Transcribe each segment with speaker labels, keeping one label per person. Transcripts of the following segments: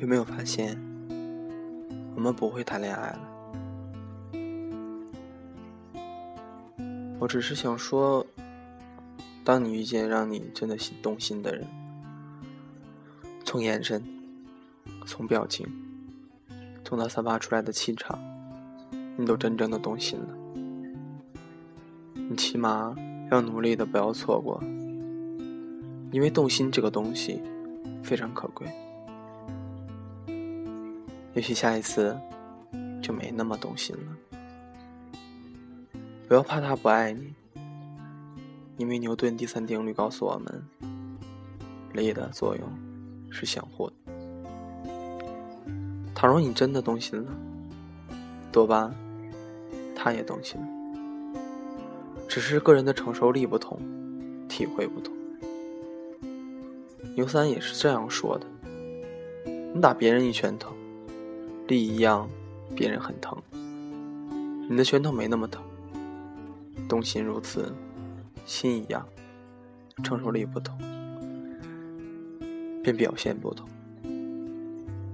Speaker 1: 有没有发现，我们不会谈恋爱了？我只是想说，当你遇见让你真的心动心的人，从眼神，从表情，从他散发出来的气场，你都真正的动心了。你起码要努力的不要错过，因为动心这个东西。非常可贵，也许下一次就没那么动心了。不要怕他不爱你，因为牛顿第三定律告诉我们，力的作用是相互的。倘若你真的动心了，多半他也动心了，只是个人的承受力不同，体会不同。牛三也是这样说的：“你打别人一拳头，力一样，别人很疼；你的拳头没那么疼，动心如此，心一样，承受力不同，便表现不同。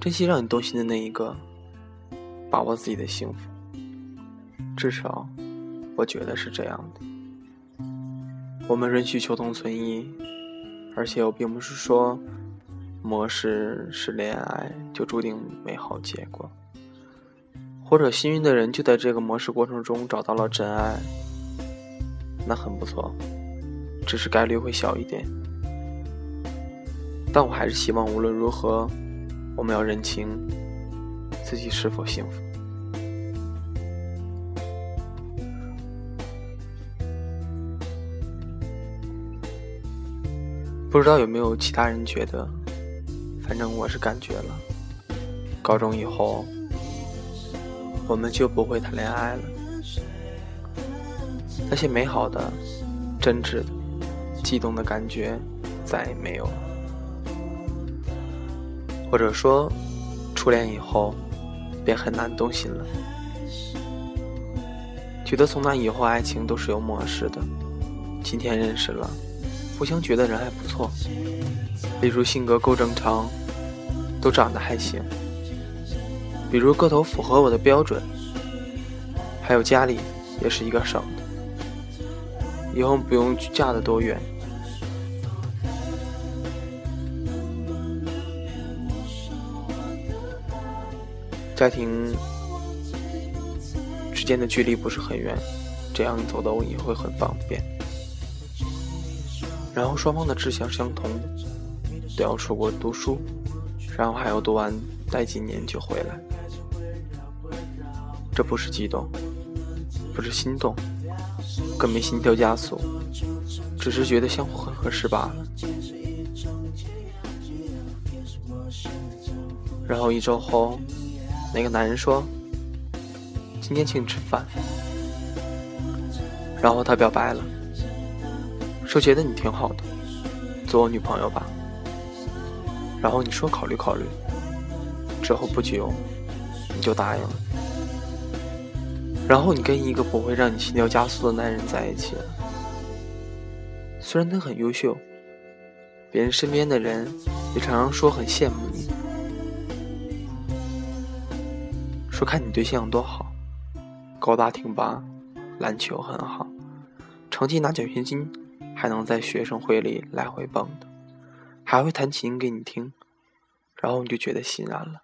Speaker 1: 珍惜让你动心的那一个，把握自己的幸福。至少，我觉得是这样的。我们仍需求同存异。”而且我并不是说，模式是恋爱就注定美好结果，或者幸运的人就在这个模式过程中找到了真爱，那很不错，只是概率会小一点。但我还是希望无论如何，我们要认清自己是否幸福。不知道有没有其他人觉得，反正我是感觉了，高中以后我们就不会谈恋爱了。那些美好的、真挚的、激动的感觉再也没有了。或者说，初恋以后便很难动心了。觉得从那以后爱情都是有模式的，今天认识了。互相觉得人还不错，例如性格够正常，都长得还行；比如个头符合我的标准，还有家里也是一个省的，以后不用嫁得多远。家庭之间的距离不是很远，这样走的我也会很方便。然后双方的志向相同，都要出国读书，然后还要读完待几年就回来。这不是激动，不是心动，更没心跳加速，只是觉得相互很合适罢了。然后一周后，那个男人说：“今天请你吃饭。”然后他表白了。说觉得你挺好的，做我女朋友吧。然后你说考虑考虑，之后不久你就答应了。然后你跟一个不会让你心跳加速的男人在一起了。虽然他很优秀，别人身边的人也常常说很羡慕你，说看你对象多好，高大挺拔，篮球很好，成绩拿奖学金。还能在学生会里来回蹦的，还会弹琴给你听，然后你就觉得心安了。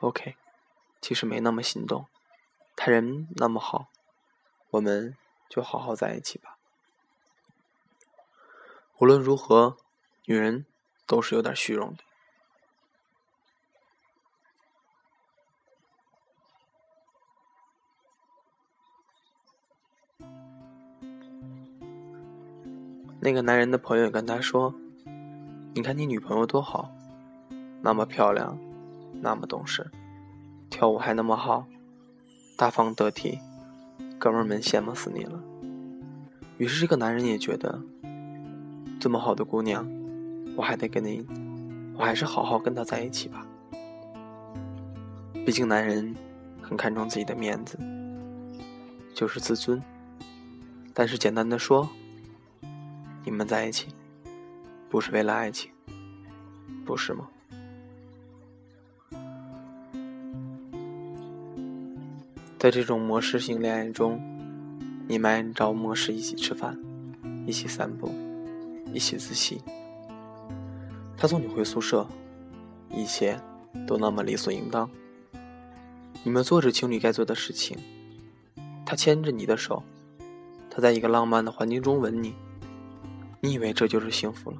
Speaker 1: OK，其实没那么心动，他人那么好，我们就好好在一起吧。无论如何，女人都是有点虚荣的。那个男人的朋友跟他说：“你看你女朋友多好，那么漂亮，那么懂事，跳舞还那么好，大方得体，哥们儿们羡慕死你了。”于是这个男人也觉得，这么好的姑娘，我还得跟你，我还是好好跟她在一起吧。毕竟男人很看重自己的面子，就是自尊。但是简单的说。你们在一起，不是为了爱情，不是吗？在这种模式性恋爱中，你们按照模式一起吃饭，一起散步，一起自习。他送你回宿舍，一切都那么理所应当。你们做着情侣该做的事情，他牵着你的手，他在一个浪漫的环境中吻你，你以为这就是幸福了？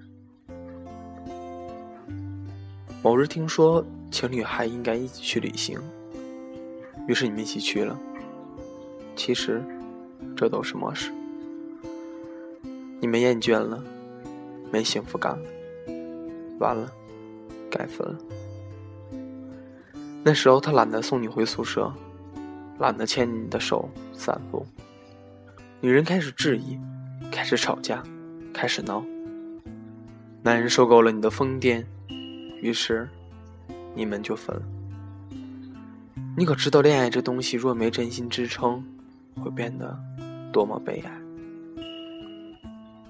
Speaker 1: 某日听说情侣还应该一起去旅行，于是你们一起去了。其实，这都是模式。你们厌倦了，没幸福感了，完了，该分了。那时候他懒得送你回宿舍，懒得牵你的手散步。女人开始质疑，开始吵架，开始闹。男人受够了你的疯癫。于是，你们就分了。你可知道，恋爱这东西若没真心支撑，会变得多么悲哀？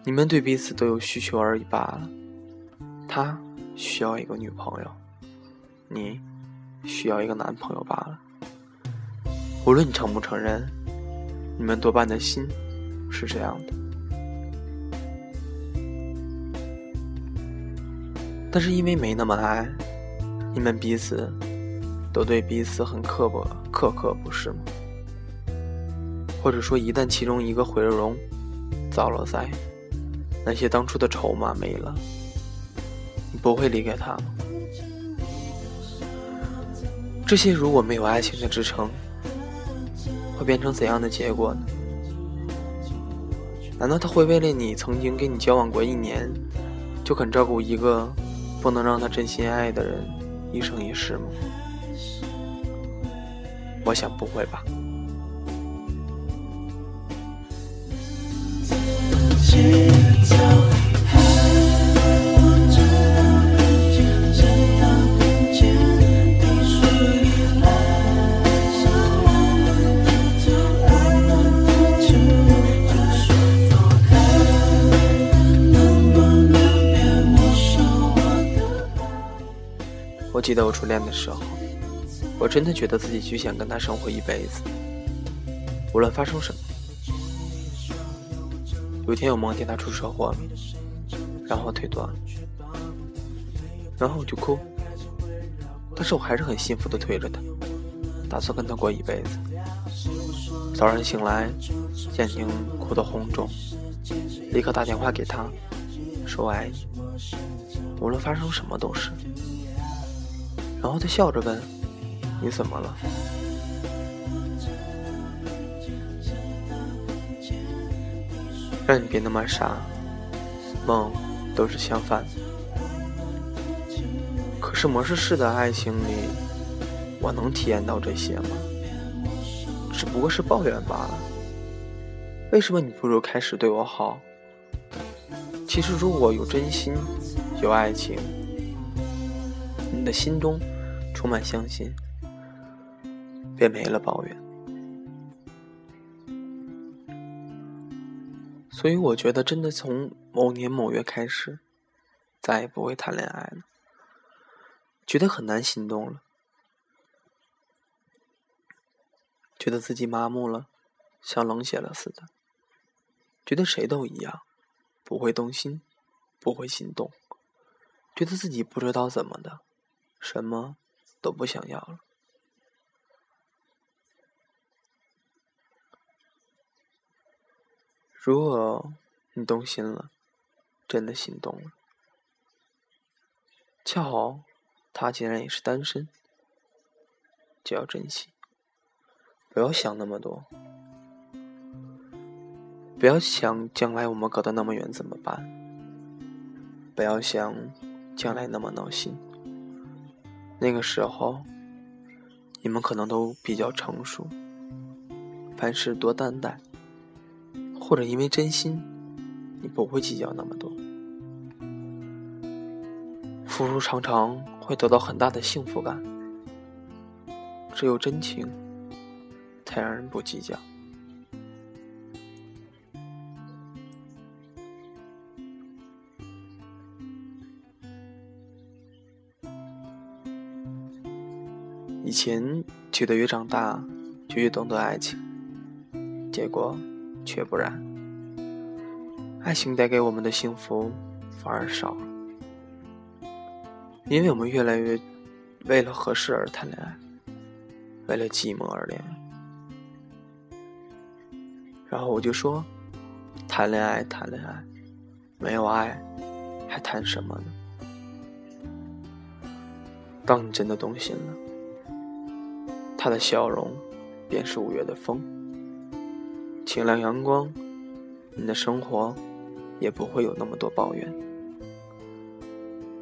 Speaker 1: 你们对彼此都有需求而已罢了。他需要一个女朋友，你需要一个男朋友罢了。无论你承不承认，你们多半的心是这样的。但是因为没那么爱，你们彼此都对彼此很刻薄、苛刻，不是吗？或者说，一旦其中一个毁了容、遭了灾，那些当初的筹码没了，你不会离开他吗？这些如果没有爱情的支撑，会变成怎样的结果呢？难道他会为了你曾经跟你交往过一年，就肯照顾一个？不能让他真心爱的人一生一世吗？我想不会吧。记得我初恋的时候，我真的觉得自己就想跟他生活一辈子，无论发生什么。有一天我梦见他出车祸了，然后腿断了，然后我就哭，但是我还是很幸福的推着他，打算跟他过一辈子。早上醒来，眼睛哭得红肿，立刻打电话给他，说我爱你，无论发生什么都是。然后他笑着问：“你怎么了？让你别那么傻，梦都是相反的。可是模式式的爱情里，我能体验到这些吗？只不过是抱怨罢了。为什么你不如开始对我好？其实如果有真心，有爱情。”你的心中充满相信，便没了抱怨。所以我觉得，真的从某年某月开始，再也不会谈恋爱了。觉得很难心动了，觉得自己麻木了，像冷血了似的。觉得谁都一样，不会动心，不会心动。觉得自己不知道怎么的。什么都不想要了。如果你动心了，真的心动了，恰好他竟然也是单身，就要珍惜，不要想那么多，不要想将来我们隔得那么远怎么办，不要想将来那么闹心。那个时候，你们可能都比较成熟，凡事多担待，或者因为真心，你不会计较那么多。付出常常会得到很大的幸福感，只有真情，才让人不计较。以前觉得越长大就越懂得爱情，结果却不然。爱情带给我们的幸福反而少了，因为我们越来越为了合适而谈恋爱，为了寂寞而恋爱。然后我就说，谈恋爱谈恋爱，没有爱还谈什么呢？当你真的动心了。他的笑容，便是五月的风，清凉阳光，你的生活也不会有那么多抱怨，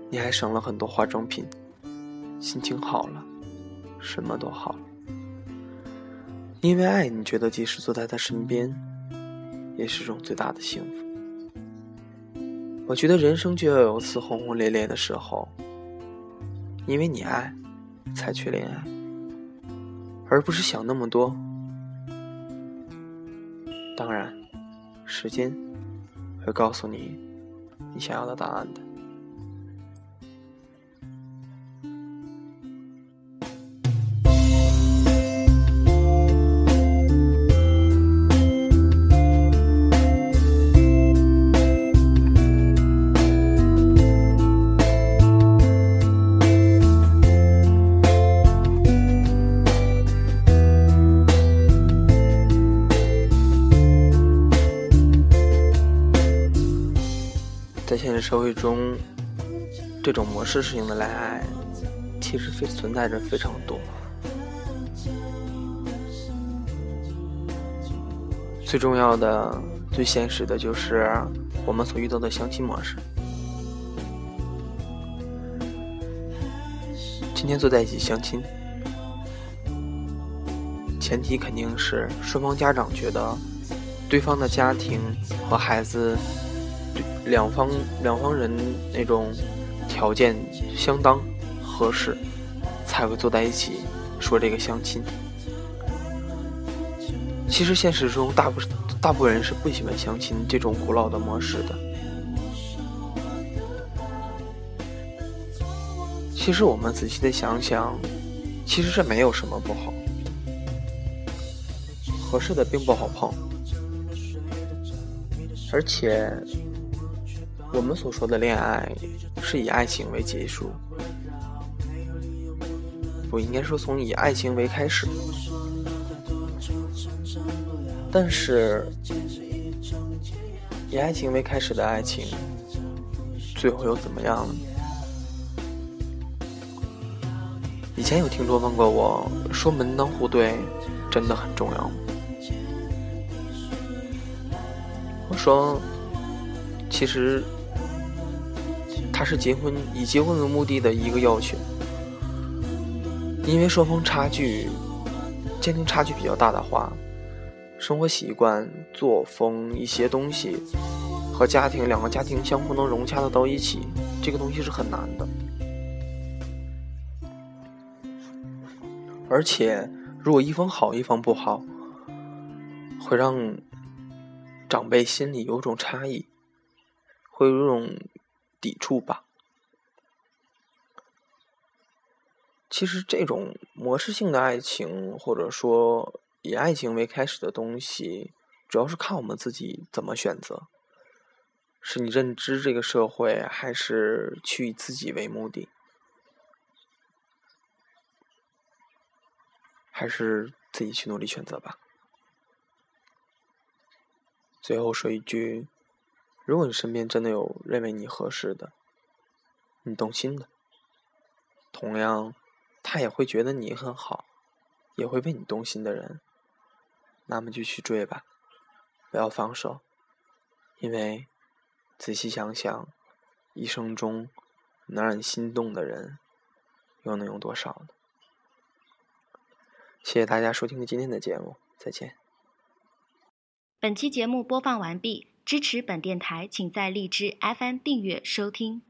Speaker 1: 你还省了很多化妆品，心情好了，什么都好了。因为爱，你觉得即使坐在他身边，也是种最大的幸福。我觉得人生就要有次轰轰烈烈的时候，因为你爱，才去恋爱。而不是想那么多。当然，时间会告诉你你想要的答案的。社会中，这种模式型的恋爱其实非存在着非常多。最重要的、最现实的就是我们所遇到的相亲模式。今天坐在一起相亲，前提肯定是双方家长觉得对方的家庭和孩子。两方两方人那种条件相当合适，才会坐在一起说这个相亲。其实现实中大部大部分人是不喜欢相亲这种古老的模式的。其实我们仔细的想想，其实这没有什么不好，合适的并不好碰，而且。我们所说的恋爱是以爱情为结束，不应该说从以爱情为开始。但是，以爱情为开始的爱情，最后又怎么样呢？以前有听众问过我，说门当户对真的很重要吗？我说，其实。它是结婚以结婚为目的的一个要求，因为双方差距、家庭差距比较大的话，生活习惯、作风一些东西和家庭两个家庭相互能融洽的到一起，这个东西是很难的。而且，如果一方好一方不好，会让长辈心里有种差异，会有种。抵触吧。其实，这种模式性的爱情，或者说以爱情为开始的东西，主要是看我们自己怎么选择。是你认知这个社会，还是去以自己为目的？还是自己去努力选择吧。最后说一句。如果你身边真的有认为你合适的、你动心的，同样他也会觉得你很好，也会为你动心的人，那么就去追吧，不要放手，因为仔细想想，一生中能让你心动的人，又能有多少呢？谢谢大家收听今天的节目，再见。
Speaker 2: 本期节目播放完毕。支持本电台，请在荔枝 FM 订阅收听。